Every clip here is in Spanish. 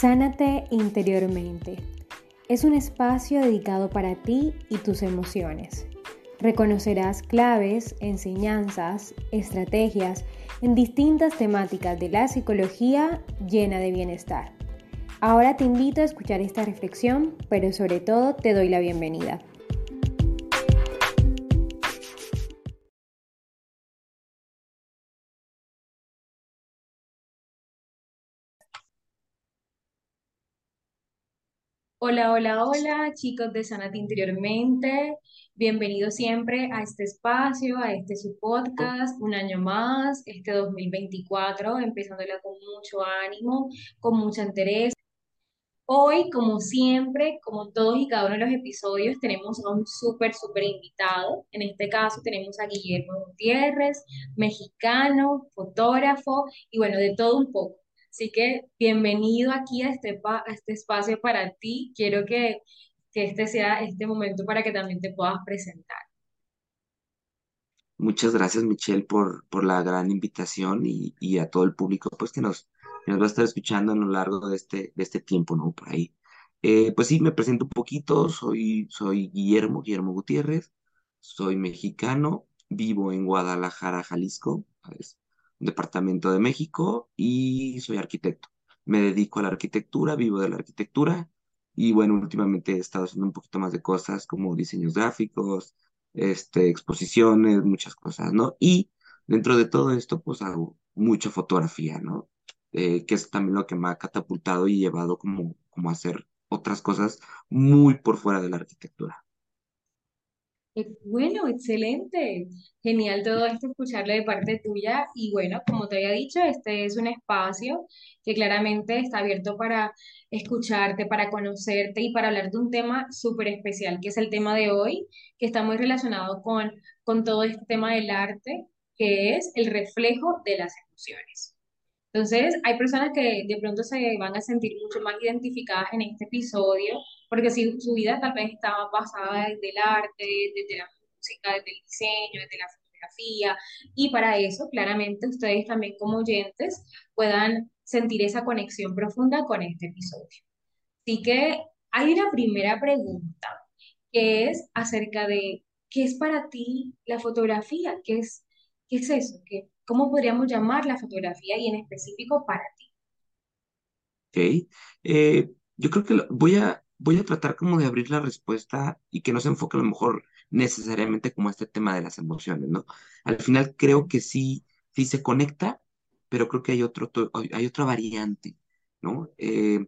Sánate interiormente. Es un espacio dedicado para ti y tus emociones. Reconocerás claves, enseñanzas, estrategias en distintas temáticas de la psicología llena de bienestar. Ahora te invito a escuchar esta reflexión, pero sobre todo te doy la bienvenida. Hola, hola, hola, chicos de Sanate Interiormente. Bienvenidos siempre a este espacio, a este su podcast, un año más, este 2024, empezándola con mucho ánimo, con mucho interés. Hoy, como siempre, como todos y cada uno de los episodios, tenemos a un súper, súper invitado. En este caso tenemos a Guillermo Gutiérrez, mexicano, fotógrafo y bueno, de todo un poco. Así que bienvenido aquí a este, a este espacio para ti. Quiero que, que este sea este momento para que también te puedas presentar. Muchas gracias, Michelle, por, por la gran invitación y, y a todo el público pues, que nos, nos va a estar escuchando a lo largo de este, de este tiempo, ¿no? Por ahí. Eh, pues sí, me presento un poquito. Soy, soy Guillermo, Guillermo Gutiérrez. Soy mexicano. Vivo en Guadalajara, Jalisco. Departamento de México y soy arquitecto. Me dedico a la arquitectura, vivo de la arquitectura y bueno, últimamente he estado haciendo un poquito más de cosas como diseños gráficos, este, exposiciones, muchas cosas, ¿no? Y dentro de todo esto, pues hago mucha fotografía, ¿no? Eh, que es también lo que me ha catapultado y llevado como, como a hacer otras cosas muy por fuera de la arquitectura. Bueno, excelente. Genial todo esto, escucharlo de parte tuya. Y bueno, como te había dicho, este es un espacio que claramente está abierto para escucharte, para conocerte y para hablar de un tema súper especial, que es el tema de hoy, que está muy relacionado con, con todo este tema del arte, que es el reflejo de las emociones. Entonces, hay personas que de pronto se van a sentir mucho más identificadas en este episodio, porque si su vida tal vez estaba basada desde el arte, desde la música, desde el diseño, desde la fotografía, y para eso, claramente, ustedes también como oyentes puedan sentir esa conexión profunda con este episodio. Así que hay una primera pregunta, que es acerca de qué es para ti la fotografía, qué es, qué es eso, ¿Qué, ¿Cómo podríamos llamar la fotografía y en específico para ti? ¿Ok? Eh, yo creo que lo- voy a, voy a tratar como de abrir la respuesta y que no se enfoque a lo mejor necesariamente como este tema de las emociones, ¿no? Al final creo que sí, sí se conecta, pero creo que hay otro, hay otra variante, ¿no? Eh,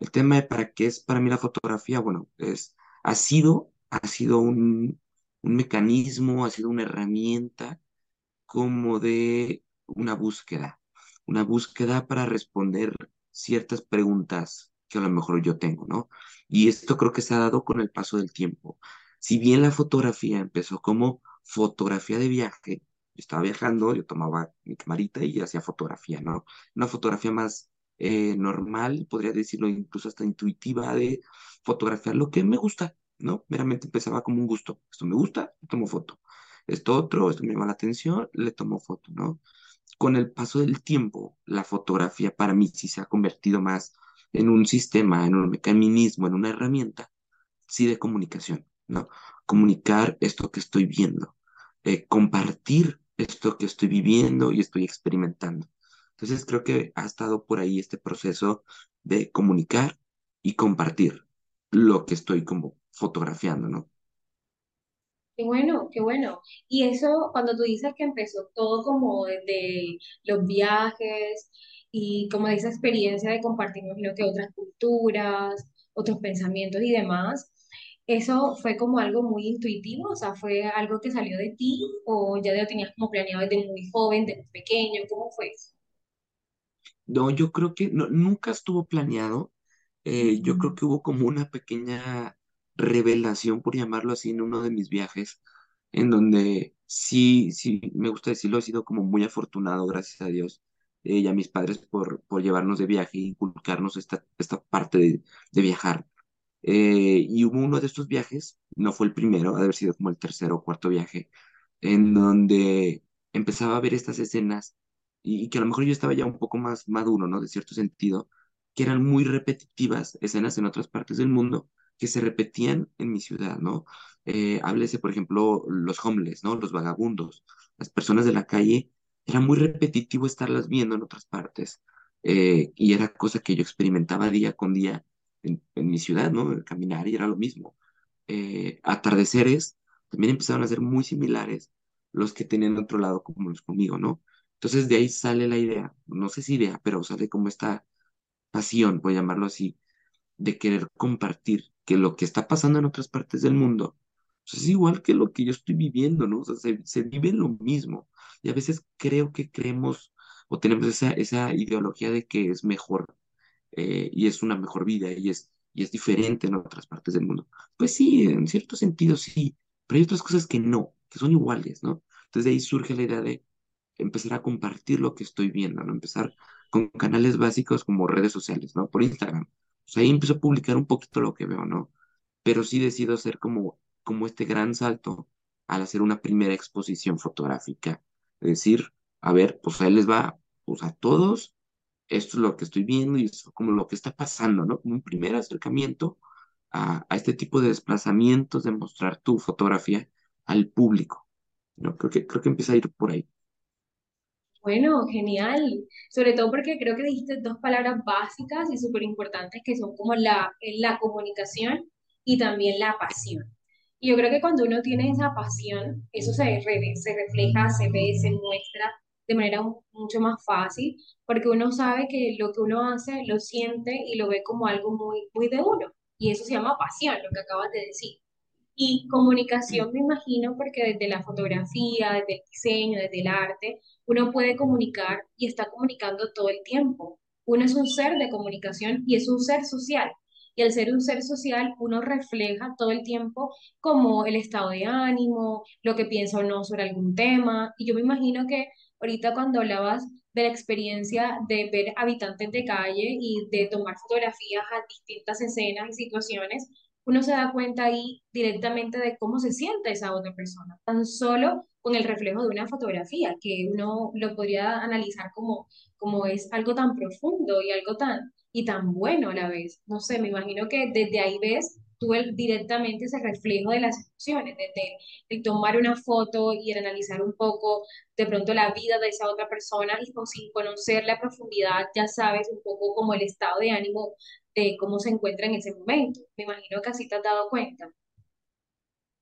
el tema de para qué es para mí la fotografía, bueno, es, ha sido, ha sido un, un mecanismo, ha sido una herramienta como de una búsqueda, una búsqueda para responder ciertas preguntas que a lo mejor yo tengo, ¿no? Y esto creo que se ha dado con el paso del tiempo. Si bien la fotografía empezó como fotografía de viaje, yo estaba viajando, yo tomaba mi camarita y hacía fotografía, ¿no? Una fotografía más eh, normal, podría decirlo incluso hasta intuitiva de fotografiar lo que me gusta, ¿no? Meramente empezaba como un gusto. Esto me gusta, tomo foto esto otro, esto me llama la atención, le tomo foto, ¿no? Con el paso del tiempo, la fotografía para mí sí se ha convertido más en un sistema, en un mecanismo, en una herramienta, sí de comunicación, ¿no? Comunicar esto que estoy viendo, eh, compartir esto que estoy viviendo y estoy experimentando. Entonces creo que ha estado por ahí este proceso de comunicar y compartir lo que estoy como fotografiando, ¿no? Qué bueno, qué bueno. Y eso, cuando tú dices que empezó todo como desde los viajes y como de esa experiencia de compartir, imagino que otras culturas, otros pensamientos y demás, ¿eso fue como algo muy intuitivo? O sea, ¿fue algo que salió de ti o ya lo tenías como planeado desde muy joven, desde pequeño? ¿Cómo fue eso? No, yo creo que no, nunca estuvo planeado. Eh, yo creo que hubo como una pequeña revelación, por llamarlo así, en uno de mis viajes, en donde sí, sí, me gusta decirlo, he sido como muy afortunado, gracias a Dios, eh, y a mis padres por, por llevarnos de viaje e inculcarnos esta, esta parte de, de viajar. Eh, y hubo uno de estos viajes, no fue el primero, ha de haber sido como el tercero o cuarto viaje, en donde empezaba a ver estas escenas y, que a lo mejor yo estaba ya un poco más maduro, ¿no? De cierto sentido, que eran muy repetitivas, escenas en otras partes del mundo que se repetían en mi ciudad, ¿no? Eh, háblese, por ejemplo, los homeless, ¿no? Los vagabundos, las personas de la calle, era muy repetitivo estarlas viendo en otras partes. Eh, y era cosa que yo experimentaba día con día en, mi ciudad, ¿no? Caminar y era lo mismo. Eh, atardeceres también empezaron a ser muy similares los que tenían otro lado como los conmigo, ¿no? Entonces de ahí sale la idea, no sé si idea, pero sale como esta pasión, voy a llamarlo así, de querer compartir que lo que está pasando en otras partes del mundo pues, es igual que lo que yo estoy viviendo, ¿no? Se, se vive lo mismo. Y a veces creo que creemos o tenemos esa, esa ideología de que es mejor eh, y es una mejor vida y es, y es diferente en otras partes del mundo. Pues sí, en cierto sentido sí, pero hay otras cosas que no, que son iguales, ¿no? Entonces de ahí surge la idea de empezar a compartir lo que estoy viendo, ¿no? Empezar con canales básicos como redes sociales, ¿no? Por Instagram. Pues ahí empiezo a publicar un poquito lo que veo, ¿no? Pero sí decido hacer como, como este gran salto al hacer una primera exposición fotográfica. Es decir, a ver, pues ahí les va, pues a todos, esto es lo que estoy viendo y es como lo que está pasando, ¿no? Como un primer acercamiento a, a este tipo de desplazamientos de mostrar tu fotografía al público, ¿no? Creo que, creo que empieza a ir por ahí. Bueno, genial. Sobre todo porque creo que dijiste dos palabras básicas y súper importantes que son como la, la comunicación y también la pasión. Y yo creo que cuando uno tiene esa pasión, eso se, se refleja, se ve, se muestra de manera mucho más fácil, porque uno sabe que lo que uno hace lo siente y lo ve como algo muy, muy de uno. Y eso se llama pasión, lo que acabas de decir. Y comunicación, me imagino, porque desde la fotografía, desde el diseño, desde el arte, uno puede comunicar y está comunicando todo el tiempo. Uno es un ser de comunicación y es un ser social. Y al ser un ser social, uno refleja todo el tiempo como el estado de ánimo, lo que piensa o no sobre algún tema. Y yo me imagino que ahorita cuando hablabas de la experiencia de ver habitantes de calle y de tomar fotografías a distintas escenas y situaciones, uno se da cuenta ahí directamente de cómo se siente esa otra persona, tan solo con el reflejo de una fotografía, que uno lo podría analizar como, como es algo tan profundo y algo tan, y tan bueno a la vez. No sé, me imagino que desde ahí ves tú el, directamente ese reflejo de las emociones, desde el tomar una foto y el analizar un poco de pronto la vida de esa otra persona y sin conocer la profundidad ya sabes un poco como el estado de ánimo de cómo se encuentra en ese momento. Me imagino que así te has dado cuenta.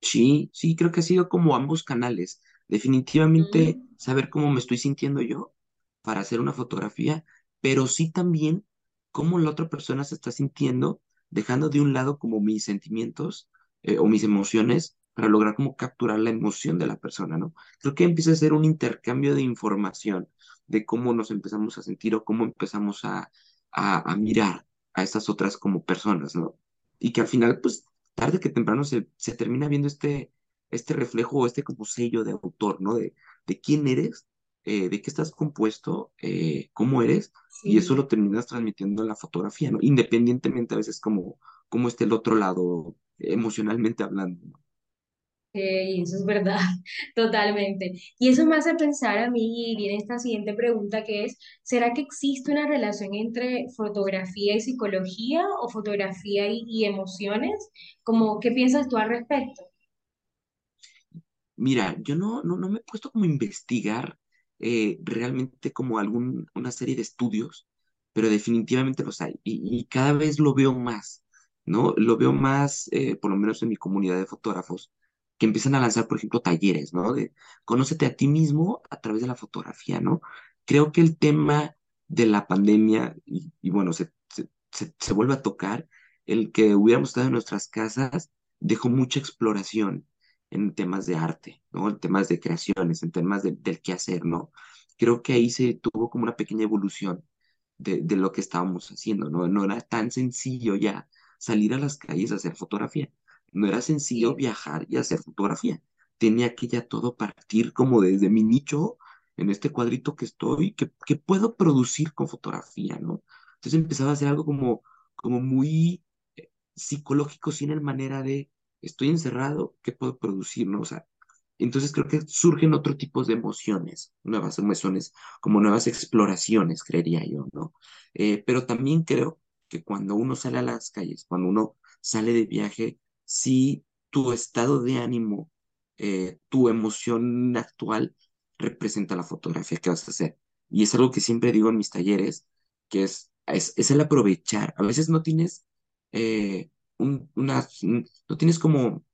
Sí, sí, creo que ha sido como ambos canales. Definitivamente saber cómo me estoy sintiendo yo para hacer una fotografía, pero sí también cómo la otra persona se está sintiendo, dejando de un lado como mis sentimientos eh, o mis emociones para lograr como capturar la emoción de la persona, ¿no? Creo que empieza a ser un intercambio de información de cómo nos empezamos a sentir o cómo empezamos a, a, a mirar a estas otras como personas, ¿no? Y que al final, pues, tarde que temprano se, se termina viendo este, este reflejo o este como sello de autor, ¿no? De, de quién eres, eh, de qué estás compuesto, eh, cómo eres, y eso lo terminas transmitiendo en la fotografía, ¿no? Independientemente a veces como, como esté el otro lado emocionalmente hablando, ¿no? eso es verdad, totalmente. Y eso me hace pensar a mí, y viene esta siguiente pregunta que es, ¿será que existe una relación entre fotografía y psicología o fotografía y, y emociones? Como, ¿qué piensas tú al respecto? Mira, yo no, no, no me he puesto como a investigar eh, realmente como algún, una serie de estudios, pero definitivamente los hay y, y cada vez lo veo más, ¿no? Lo veo más, eh, por lo menos en mi comunidad de fotógrafos que empiezan a lanzar, por ejemplo, talleres, ¿no? De conócete a ti mismo a través de la fotografía, ¿no? Creo que el tema de la pandemia, y, y bueno, se, se, se, se vuelve a tocar, el que hubiéramos estado en nuestras casas dejó mucha exploración en temas de arte, ¿no? En temas de creaciones, en temas de, del quehacer, ¿no? Creo que ahí se tuvo como una pequeña evolución de, de lo que estábamos haciendo, ¿no? No era tan sencillo ya salir a las calles a hacer fotografía. No era sencillo viajar y hacer fotografía. Tenía que ya todo partir como desde mi nicho, en este cuadrito que estoy, que, que puedo producir con fotografía, ¿no? Entonces empezaba a hacer algo como, como muy eh, psicológico, sin el manera de estoy encerrado, ¿qué puedo producir? ¿no? Entonces creo que surgen otro tipo de emociones, nuevas emociones, como nuevas exploraciones, creería yo, ¿no? Eh, pero también creo que cuando uno sale a las calles, cuando uno sale de viaje, sí tu estado de ánimo, eh, tu emoción actual representa la fotografía que vas a hacer. Y es algo que siempre digo en mis talleres, que es, es, el aprovechar. A veces no tienes eh, no tienes como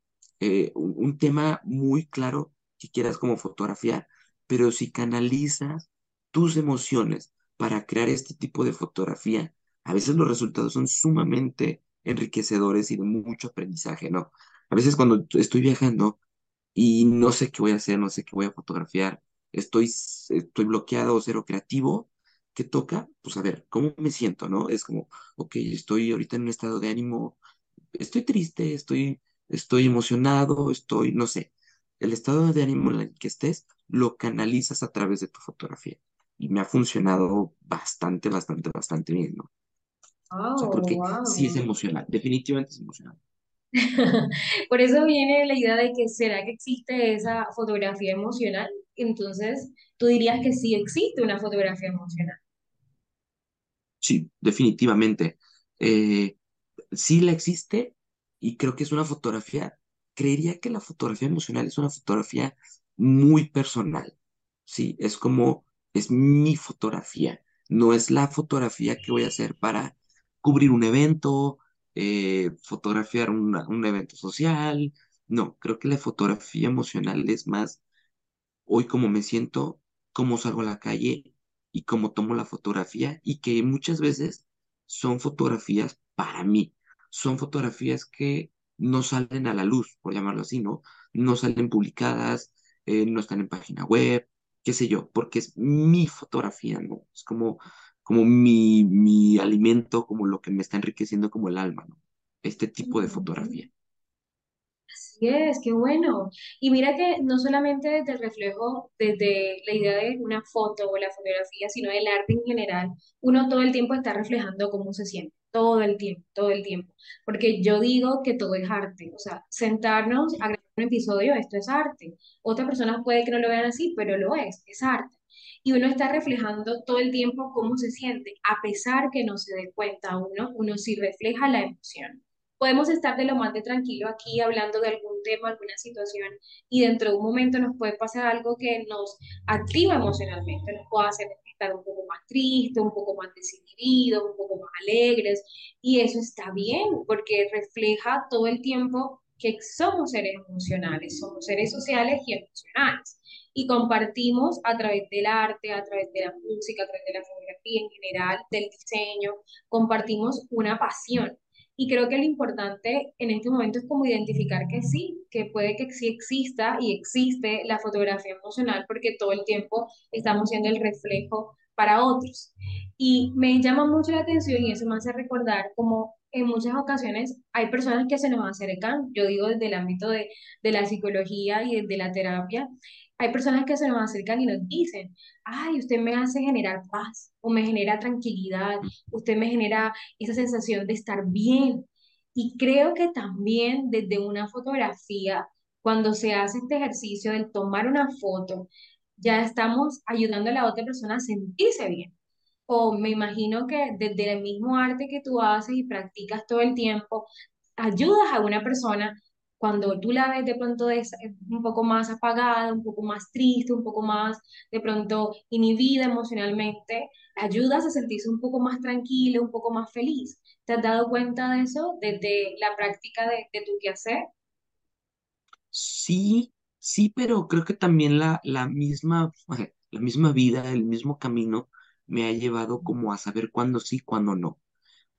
eh, un, tema muy claro que quieras como fotografiar, pero si canalizas tus emociones para crear este tipo de fotografía, a veces los resultados son sumamente enriquecedores y de mucho aprendizaje, ¿no? A veces cuando estoy viajando y no sé qué voy a hacer, no sé qué voy a fotografiar, estoy, estoy bloqueado, cero creativo, ¿qué toca? Pues a ver, ¿cómo me siento, no? Es como, ok, estoy ahorita en un estado de ánimo, estoy triste, estoy, estoy emocionado, estoy, no sé, el estado de ánimo en el que estés, lo canalizas a través de tu fotografía. Y me ha funcionado bastante, bastante, bastante bien, ¿no? o sea, porque sí es emocional, definitivamente es emocional. Por eso viene la idea de que será que existe esa fotografía emocional. Entonces, tú dirías que sí existe una fotografía emocional. Sí, definitivamente. Eh, sí la existe y creo que es una fotografía, creería que la fotografía emocional es una fotografía muy personal. Sí, es como, es mi fotografía, no es la fotografía que voy a hacer para cubrir un evento, eh, fotografiar un evento social. No, creo que la fotografía emocional es más hoy cómo me siento, cómo salgo a la calle y cómo tomo la fotografía y que muchas veces son fotografías para mí, son fotografías que no salen a la luz, por llamarlo así, ¿no? No salen publicadas, eh, no están en página web, qué sé yo, porque es mi fotografía, ¿no? Es como, como mi, mi alimento, como lo que me está enriqueciendo como el alma, ¿no? Este tipo de fotografía. Así es, qué bueno. Y mira que no solamente desde el reflejo, desde la idea de una foto o la fotografía, sino del arte en general, uno todo el tiempo está reflejando cómo se siente, todo el tiempo, todo el tiempo. Porque yo digo que todo es arte, o sea, sentarnos a grabar un episodio, esto es arte. Otras personas puede que no lo vean así, pero lo es, es arte. Y uno está reflejando todo el tiempo cómo se siente, a pesar que no se dé cuenta uno, uno sí refleja la emoción podemos estar de lo más de tranquilo aquí hablando de algún tema, alguna situación, y dentro de un momento nos puede pasar algo que nos activa emocionalmente, nos puede hacer estar un poco más tristes, un poco más desinhibidos, un poco más alegres, y eso está bien, porque refleja todo el tiempo que somos seres emocionales, somos seres sociales y emocionales. Y compartimos a través del arte, a través de la música, a través de la fotografía en general, del diseño, compartimos una pasión y creo que lo importante en este momento es como identificar que sí, que puede que sí exista y existe la fotografía emocional porque todo el tiempo estamos siendo el reflejo para otros. Y me llama mucho la atención y eso me hace recordar como en muchas ocasiones hay personas que se nos acercan, yo digo desde el ámbito de, de la psicología y de la terapia, hay personas que se nos acercan y nos dicen, ay, usted me hace generar paz o me genera tranquilidad, usted me genera esa sensación de estar bien. Y creo que también desde una fotografía, cuando se hace este ejercicio de tomar una foto, ya estamos ayudando a la otra persona a sentirse bien. O me imagino que desde el mismo arte que tú haces y practicas todo el tiempo, ayudas a una persona cuando tú la ves de pronto un poco más apagada, un poco más triste, un poco más de pronto inhibida emocionalmente, ayudas a sentirse un poco más tranquila, un poco más feliz. ¿Te has dado cuenta de eso desde la práctica de, de tu quehacer? Sí, sí, pero creo que también la, la misma, la misma vida, el mismo camino me ha llevado como a saber cuándo sí, cuándo no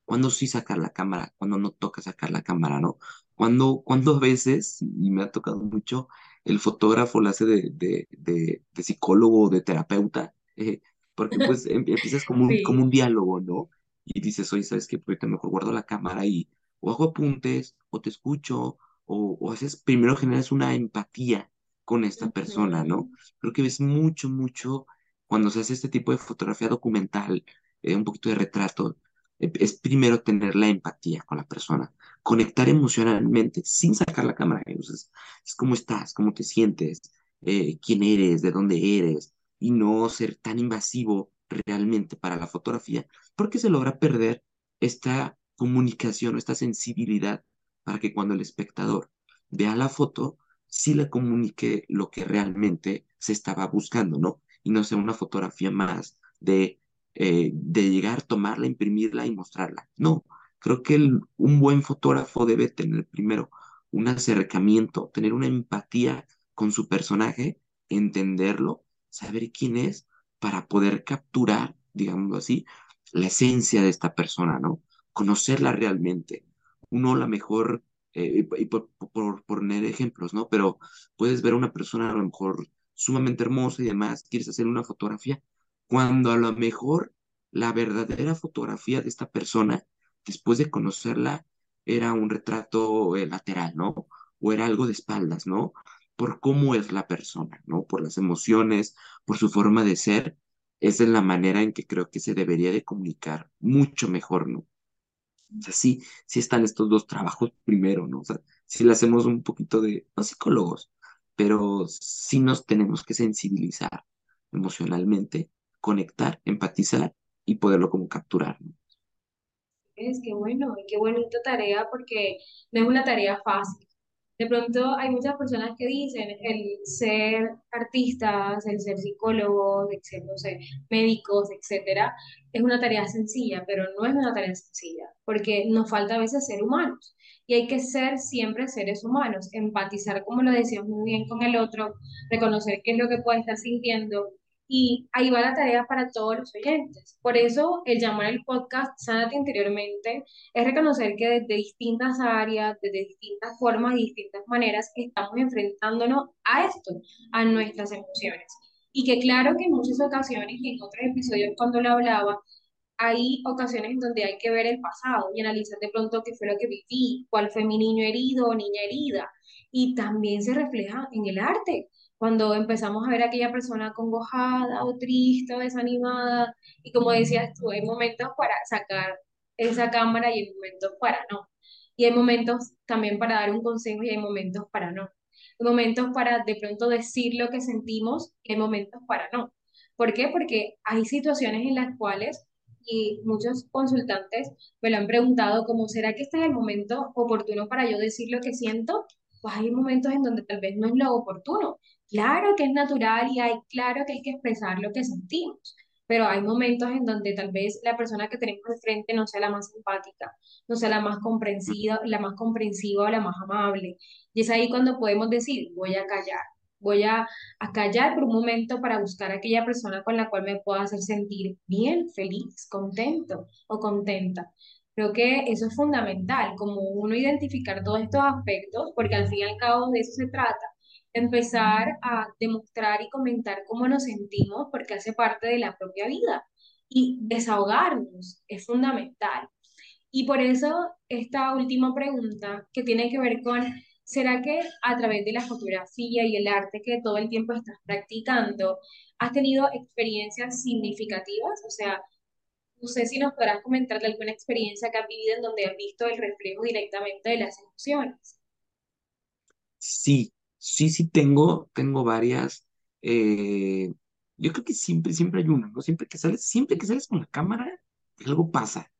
cuándo sí sacar la cámara, cuándo no toca sacar la cámara, ¿no? Cuando, cuando a veces, y me ha tocado mucho, el fotógrafo lo hace de, de, de, de psicólogo o de terapeuta, eh, porque pues em, empiezas como un, como un diálogo, ¿no? Y dices, oye, ¿sabes qué? Pues mejor guardo la cámara y o hago apuntes, o te escucho, o, o haces, primero generas una empatía con esta persona, ¿no? Creo que ves mucho, mucho cuando se hace este tipo de fotografía documental, eh, un poquito de retrato, es primero tener la empatía con la persona, conectar emocionalmente sin sacar la cámara. Entonces, es cómo estás, cómo te sientes, eh, quién eres, de dónde eres, y no ser tan invasivo realmente para la fotografía, porque se logra perder esta comunicación, esta sensibilidad para que cuando el espectador vea la foto, sí le comunique lo que realmente se estaba buscando, ¿no? Y no sea una fotografía más de, eh, de llegar, tomarla, imprimirla y mostrarla. No, creo que un buen fotógrafo debe tener primero un acercamiento, tener una empatía con su personaje, entenderlo, saber quién es para poder capturar, digamos así, la esencia de esta persona, ¿no? Conocerla realmente. Uno, la mejor, eh, y por, poner ejemplos, ¿no? Pero puedes ver a una persona a lo mejor sumamente hermosa y demás, quieres hacer una fotografía, cuando a lo mejor la verdadera fotografía de esta persona, después de conocerla, era un retrato eh, lateral, ¿no? O era algo de espaldas, ¿no? Por cómo es la persona, ¿no? Por las emociones, por su forma de ser. Esa es la manera en que creo que se debería de comunicar mucho mejor, ¿no? O sea, sí, sí están estos dos trabajos primero, ¿no? O sea, sí le hacemos un poquito de, no psicólogos, pero sí nos tenemos que sensibilizar emocionalmente, conectar, empatizar y poderlo como capturar, ¿no? Es que bueno, qué bonita tarea porque no es una tarea fácil. De pronto hay muchas personas que dicen el ser artistas, el ser psicólogos, etc., no sé, médicos, etcétera, es una tarea sencilla, pero no es una tarea sencilla, porque nos falta a veces ser humanos y hay que ser siempre seres humanos, empatizar, como lo decíamos muy bien, con el otro, reconocer qué es lo que puede estar sintiendo y ahí va la tarea para todos los oyentes. Por eso el llamar el podcast Sánate interiormente es reconocer que desde distintas áreas, desde distintas formas y distintas maneras estamos enfrentándonos a esto, a nuestras emociones. Y que claro que en muchas ocasiones, y en otros episodios cuando lo hablaba, hay ocasiones en donde hay que ver el pasado y analizar de pronto qué fue lo que viví, cuál fue mi niño herido o niña herida. Y también se refleja en el arte cuando empezamos a ver a aquella persona congojada o triste o desanimada, y como decías tú, hay momentos para sacar esa cámara y hay momentos para no. Y hay momentos también para dar un consejo y hay momentos para no. Hay momentos para de pronto decir lo que sentimos y hay momentos para no. ¿Por qué? Porque hay situaciones en las cuales, y muchos consultantes me lo han preguntado, como, ¿será que este es el momento oportuno para yo decir lo que siento? Pues hay momentos en donde tal vez no es lo oportuno Claro que es natural y hay, claro que hay que expresar lo que sentimos, pero hay momentos en donde tal vez la persona que tenemos de frente no sea la más simpática, no sea la más comprensiva, la más comprensiva o la más amable. Y es ahí cuando podemos decir, voy a callar, voy a, a callar por un momento para buscar a aquella persona con la cual me pueda hacer sentir bien, feliz, contento o contenta. Creo que eso es fundamental, como uno identificar todos estos aspectos, porque al fin y al cabo de eso se trata empezar a demostrar y comentar cómo nos sentimos porque hace parte de la propia vida y desahogarnos es fundamental. Y por eso esta última pregunta que tiene que ver con, ¿será que a través de la fotografía y el arte que todo el tiempo estás practicando, has tenido experiencias significativas? O sea, no sé si nos podrás comentar de alguna experiencia que has vivido en donde has visto el reflejo directamente de las emociones. Sí, Sí, sí tengo, tengo varias. eh, yo creo que siempre, siempre hay una, ¿no? Siempre que sales, siempre que sales con la cámara, algo pasa.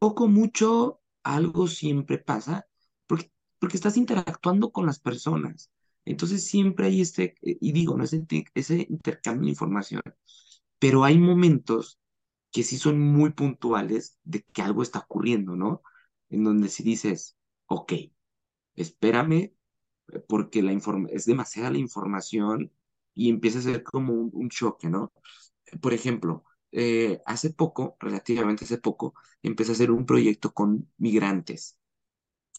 Poco, mucho, algo siempre pasa, porque, porque estás interactuando con las personas. Entonces siempre hay este, eh, y digo, no ese, ese intercambio de información, pero hay momentos que sí son muy puntuales de que algo está ocurriendo, ¿no? En donde si dices, ok, espérame, porque la es demasiada la información y empieza a ser como un, choque, ¿no? Por ejemplo, eh, hace poco, relativamente hace poco, empecé a hacer un proyecto con migrantes,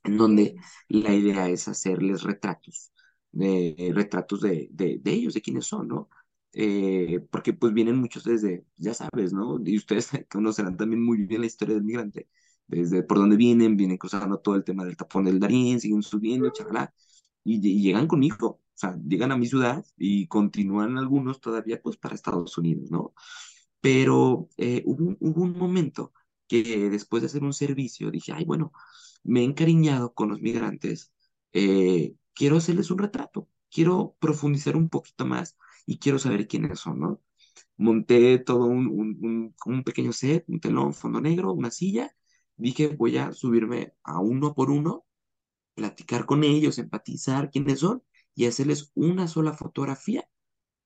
en donde la idea es hacerles retratos, de, retratos de, de, de ellos, de quiénes son, ¿no? Eh, porque pues vienen muchos desde, ya sabes, ¿no? Y ustedes conocerán también muy bien la historia del migrante, desde por dónde vienen, vienen cruzando todo el tema del tapón del Darín, siguen subiendo, chavalá, y, llegan conmigo, o sea, llegan a mi ciudad y continúan algunos todavía pues para Estados Unidos, ¿no? Pero eh, hubo, un momento que después de hacer un servicio dije, ay, bueno, me he encariñado con los migrantes, eh, quiero hacerles un retrato, quiero profundizar un poquito más y quiero saber quiénes son, ¿no? Monté todo un, un, un pequeño set, un telón, fondo negro, una silla, dije, voy a subirme a uno por uno, platicar con ellos, empatizar quiénes son y hacerles una sola fotografía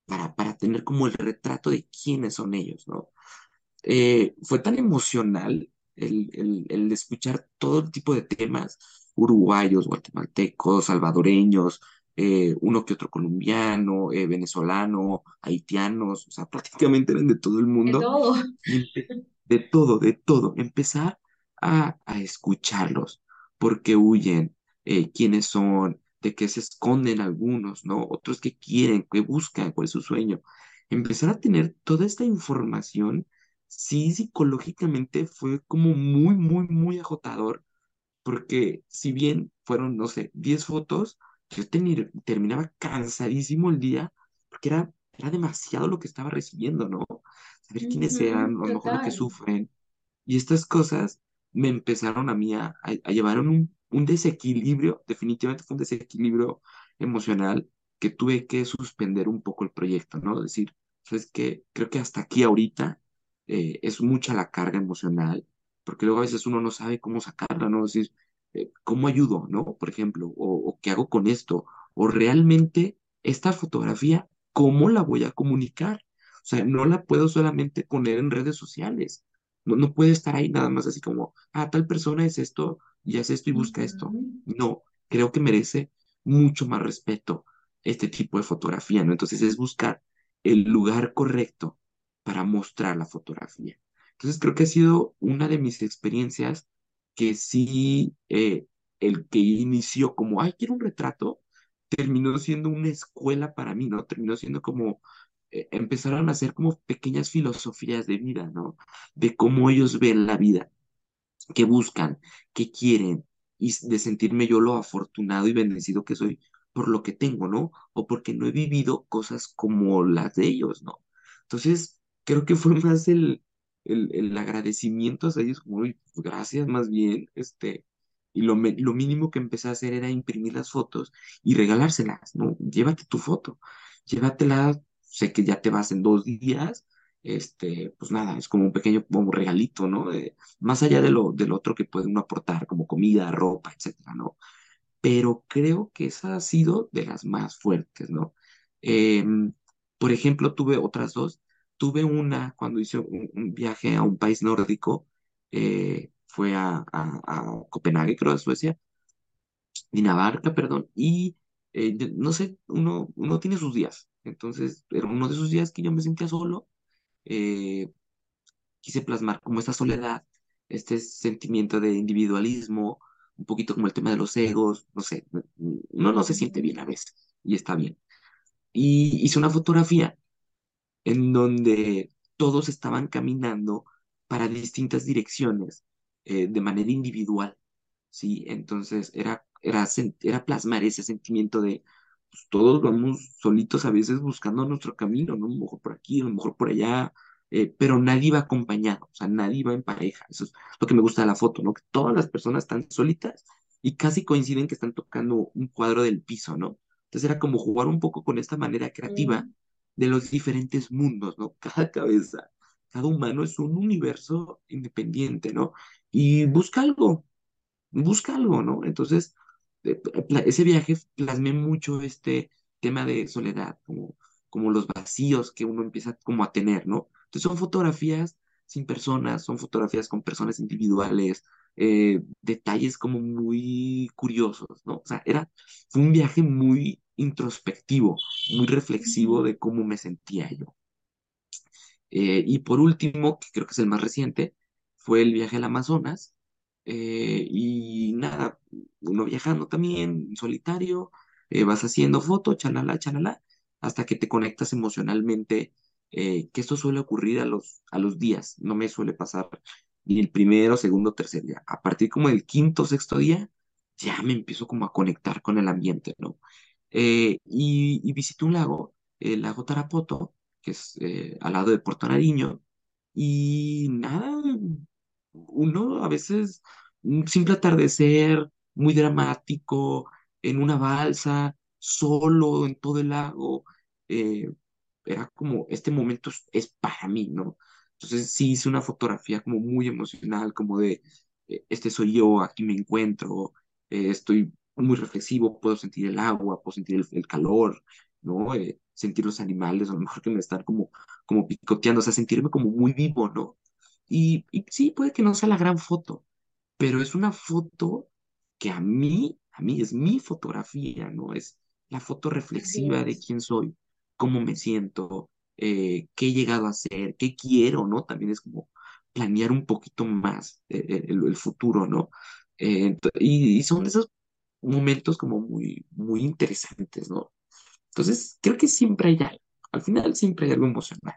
para, para tener como el retrato de quiénes son ellos, ¿no? Eh, fue tan emocional el, el, el escuchar todo tipo de temas, uruguayos, guatemaltecos, salvadoreños, eh, uno que otro colombiano, eh, venezolano, haitianos, o sea, prácticamente eran de todo el De mundo, todo. y empe- de todo, de todo, empezar a, a escucharlos, porque huyen, eh, quiénes son, de qué se esconden algunos, ¿no? Otros que quieren, que buscan, cuál es su sueño. Empezar a tener toda esta información, sí, psicológicamente fue como muy, muy, muy agotador porque si bien fueron, no sé, 10 fotos, yo terminaba cansadísimo el día, porque era, era demasiado lo que estaba recibiendo, ¿no? Saber quiénes eran, a lo mejor lo que sufren. Y estas cosas me empezaron a mí a, a, a llevar un, un desequilibrio, definitivamente fue un desequilibrio emocional que tuve que suspender un poco el proyecto, ¿no? Decir, ¿sabes qué? Creo que hasta aquí ahorita eh, es mucha la carga emocional, porque luego a veces uno no sabe cómo sacarla, ¿no? Decir, eh, ¿cómo ayudo, ¿no? Por ejemplo, o, o qué hago con esto, o realmente esta fotografía, ¿cómo la voy a comunicar? O sea, no la puedo solamente poner en redes sociales no, no puede estar ahí nada más así como, ah, tal persona es esto y hace esto y busca esto. No, creo que merece mucho más respeto este tipo de fotografía, ¿no? Entonces es buscar el lugar correcto para mostrar la fotografía. Entonces creo que ha sido una de mis experiencias que sí, eh, el que inició como, ay, quiero un retrato, terminó siendo una escuela para mí, ¿no? Terminó siendo como, eh, empezaron a hacer como pequeñas filosofías de vida, ¿no? de cómo ellos ven la vida, qué buscan, qué quieren, y de sentirme yo lo afortunado y bendecido que soy por lo que tengo, ¿no? O porque no he vivido cosas como las de ellos, ¿no? Entonces, creo que fue más el, el, el agradecimiento a ellos, como, "Uy, pues, gracias más bien, este, y lo, lo mínimo que empecé a hacer era imprimir las fotos y regalárselas, ¿no? Llévate tu foto, llévatela, sé que ya te vas en dos días, este, pues nada, es como un pequeño como regalito, ¿no? Más allá de lo, del otro que puede uno aportar, como comida, ropa, etcétera, ¿no? Pero creo que esa ha sido de las más fuertes, ¿no? Em, por ejemplo, tuve otras dos. Tuve una cuando hice un, viaje a un país nórdico, eh, fue a, a, Copenhague, creo, a Suecia, Dinamarca, perdón, y eh, no sé, uno, uno tiene sus días. Entonces, era uno de esos días que yo me sentía solo. Eh, quise plasmar como esta soledad, este sentimiento de individualismo, un poquito como el tema de los egos, no sé, uno no se siente bien a veces y está bien. Y hice una fotografía en donde todos estaban caminando para distintas direcciones eh, de manera individual, ¿sí? Entonces era, era, era plasmar ese sentimiento de, pues todos vamos solitos a veces buscando nuestro camino, ¿no? A lo mejor por aquí, a lo mejor por allá, eh, pero nadie va acompañado, o sea, nadie va en pareja. Eso es lo que me gusta de la foto, ¿no? Que todas las personas están solitas y casi coinciden que están tocando un cuadro del piso, ¿no? Entonces era como jugar un poco con esta manera creativa Mm, de los diferentes mundos, ¿no? Cada cabeza, cada humano es un universo independiente, ¿no? Y busca algo, busca algo, ¿no? Entonces, ese viaje plasmé mucho este tema de soledad, como, como los vacíos que uno empieza como a tener, ¿no? Entonces son fotografías sin personas, son fotografías con personas individuales, eh, detalles como muy curiosos, ¿no? O sea, era, fue un viaje muy introspectivo, muy reflexivo de cómo me sentía yo. Eh, y por último, que creo que es el más reciente, fue el viaje al Amazonas. Eh, y nada, uno viajando también, solitario, eh, vas haciendo fotos, chalala, chalala, hasta que te conectas emocionalmente, eh, que esto suele ocurrir a los, a los días, no me suele pasar ni el primero, segundo, tercer día. A partir como del quinto, sexto día, ya me empiezo como a conectar con el ambiente, ¿no? Eh, y, y visité un lago, el lago Tarapoto, que es eh, al lado de Puerto Nariño, y nada, uno a veces, un simple atardecer muy dramático, en una balsa, solo en todo el lago, eh, era como, este momento es, para mí, ¿no? Entonces sí hice una fotografía como muy emocional, como de eh, este soy yo, aquí me encuentro, eh, estoy muy reflexivo, puedo sentir el agua, puedo sentir el, calor, ¿no? Sentir los animales, a lo mejor que me están como, como picoteando, o sea, sentirme como muy vivo, ¿no? Y, y sí, puede que no sea la gran foto, pero es una foto que a mí, a mí es mi fotografía, ¿no? Es la foto reflexiva de quién soy, cómo me siento, eh, qué he llegado a hacer, qué quiero, ¿no? También es como planear un poquito más eh, eh, el, futuro, ¿no? y, y, son esos momentos como muy, muy interesantes, ¿no? Entonces, creo que siempre hay algo, al final siempre hay algo emocional.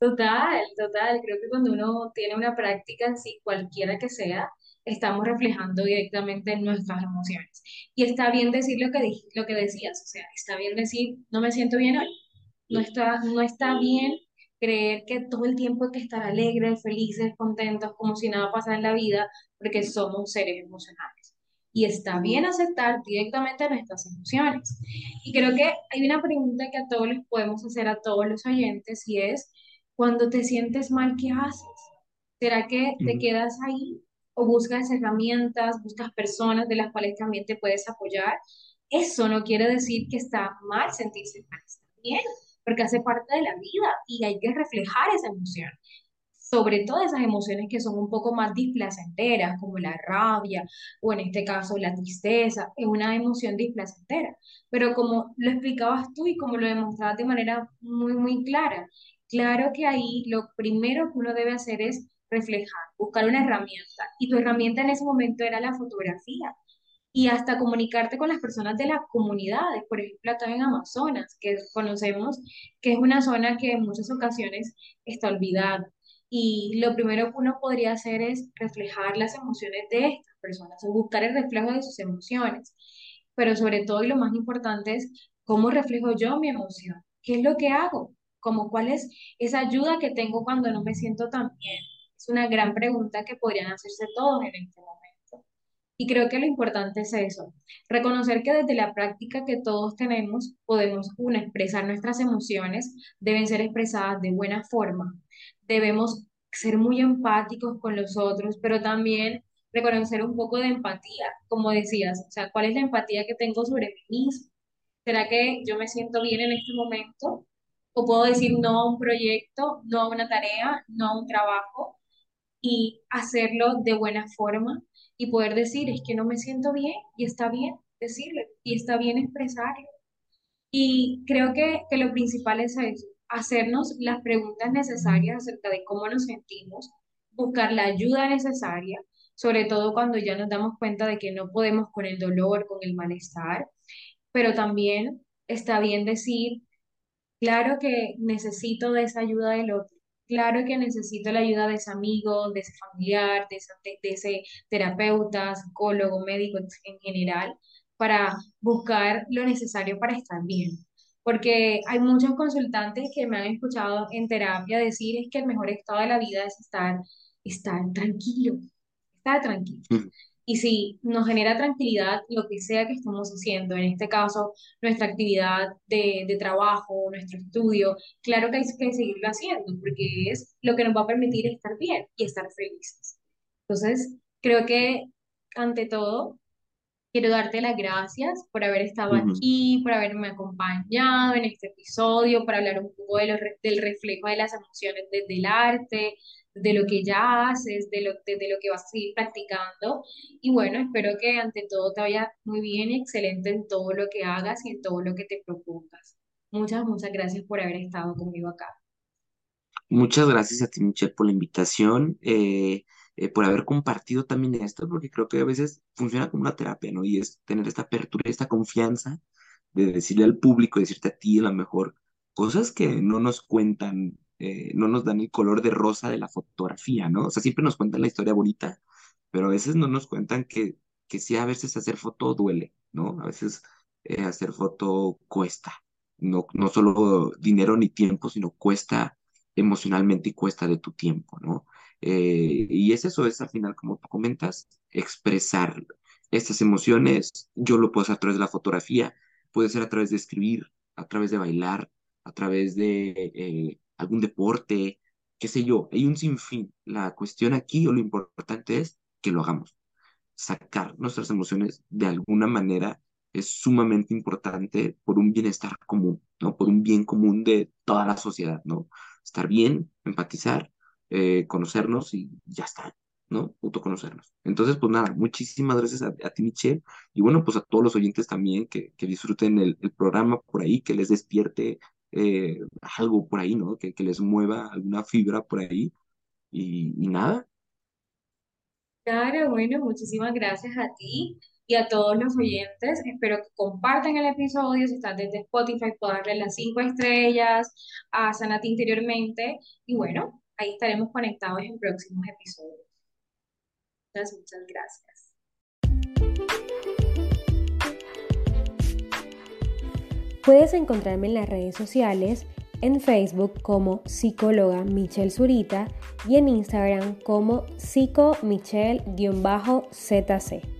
Total, total. Creo que cuando uno tiene una práctica sí, cualquiera que sea, estamos reflejando directamente nuestras emociones. Y está bien decir lo que, lo que decías, o sea, está bien decir, no me siento bien hoy. No está, no está bien creer que todo el tiempo hay que estar alegres, felices, contentos, como si nada pasara en la vida, porque somos seres emocionales. Y está bien aceptar directamente nuestras emociones. Y creo que hay una pregunta que a todos les podemos hacer a todos los oyentes y es, cuando te sientes mal, ¿qué haces? ¿Será que te quedas ahí o buscas herramientas, buscas personas de las cuales también te puedes apoyar? Eso no quiere decir que está mal sentirse mal, está bien, porque hace parte de la vida y hay que reflejar esa emoción. Sobre todo esas emociones que son un poco más displacenteras, como la rabia o en este caso la tristeza, es una emoción displacentera. Pero como lo explicabas tú y como lo demostrabas de manera muy, muy clara, Claro que ahí lo primero que uno debe hacer es reflejar, buscar una herramienta. Y tu herramienta en ese momento era la fotografía. Y hasta comunicarte con las personas de las comunidades, por ejemplo, acá en Amazonas, que conocemos que es una zona que en muchas ocasiones está olvidada. Y lo primero que uno podría hacer es reflejar las emociones de estas personas, o buscar el reflejo de sus emociones. Pero sobre todo y lo más importante es cómo reflejo yo mi emoción. ¿Qué es lo que hago? Como cuál es esa ayuda que tengo cuando no me siento tan bien. Es una gran pregunta que podrían hacerse todos en este momento. Y creo que lo importante es eso, reconocer que desde la práctica que todos tenemos podemos, una, expresar nuestras emociones, deben ser expresadas de buena forma, debemos ser muy empáticos con los otros, pero también reconocer un poco de empatía, como decías, o sea, ¿cuál es la empatía que tengo sobre mí mismo? ¿Será que yo me siento bien en este momento? O puedo decir no a un proyecto, no a una tarea, no a un trabajo y hacerlo de buena forma y poder decir es que no me siento bien y está bien decirlo y está bien expresarlo. Y creo que, que lo principal es eso, hacernos las preguntas necesarias acerca de cómo nos sentimos, buscar la ayuda necesaria, sobre todo cuando ya nos damos cuenta de que no podemos con el dolor, con el malestar, pero también está bien decir Claro que necesito de esa ayuda del otro. Claro que necesito la ayuda de ese amigo, de ese familiar, de ese, terapeuta, psicólogo, médico en general, para buscar lo necesario para estar bien. Porque hay muchos consultantes que me han escuchado en terapia decir es que el mejor estado de la vida es estar, estar tranquilo, estar tranquilo. Y si nos genera tranquilidad lo que sea que estemos haciendo, en este caso nuestra actividad de, de trabajo, nuestro estudio, claro que hay que seguirlo haciendo porque es lo que nos va a permitir estar bien y estar felices. Entonces, creo que ante todo, quiero darte las gracias por haber estado aquí, por haberme acompañado en este episodio, para hablar un poco de del reflejo de las emociones desde el arte, de lo que ya haces, de lo, de, lo que vas a seguir practicando. Y bueno, espero que ante todo te vaya muy bien y excelente en todo lo que hagas y en todo lo que te propongas. Muchas, muchas gracias por haber estado conmigo acá. Muchas gracias a ti, Michelle, por la invitación, eh, eh, por haber compartido también esto, porque creo que a veces funciona como una terapia, ¿no? Y es tener esta apertura, esta confianza de decirle al público, decirte a ti a lo mejor cosas que no nos cuentan eh, no nos dan el color de rosa de la fotografía, ¿no? O sea, siempre nos cuentan la historia bonita, pero a veces no nos cuentan que, que sí, a veces hacer foto duele, ¿no? A veces eh, hacer foto cuesta, no, no solo dinero ni tiempo, sino cuesta emocionalmente y cuesta de tu tiempo, ¿no? Eh, y es eso, es al final, como tú comentas, expresar estas emociones. Yo lo puedo hacer a través de la fotografía, puede ser a través de escribir, a través de bailar, a través de algún deporte, qué sé yo, hay un sinfín. La cuestión aquí o lo importante es que lo hagamos. Sacar nuestras emociones de alguna manera es sumamente importante por un bienestar común, ¿no? Por un bien común de toda la sociedad, ¿no? Estar bien, empatizar, eh, conocernos y ya está, ¿no? Autoconocernos. Entonces, pues nada, muchísimas gracias a, ti, Michelle, y bueno, pues a todos los oyentes también que, que disfruten el, el, programa por ahí, que les despierte eh, algo por ahí, ¿no? Que, que, les mueva alguna fibra por ahí, y, y nada. Claro, bueno, muchísimas gracias a ti y a todos los oyentes. Espero que compartan el episodio. Si estás desde Spotify, puedo darle las cinco estrellas a Sanati interiormente. Y bueno, ahí estaremos conectados en próximos episodios. Muchas, muchas gracias. Puedes encontrarme en las redes sociales, en Facebook como psicóloga Michelle Zurita y en Instagram como psico-michelle-zc.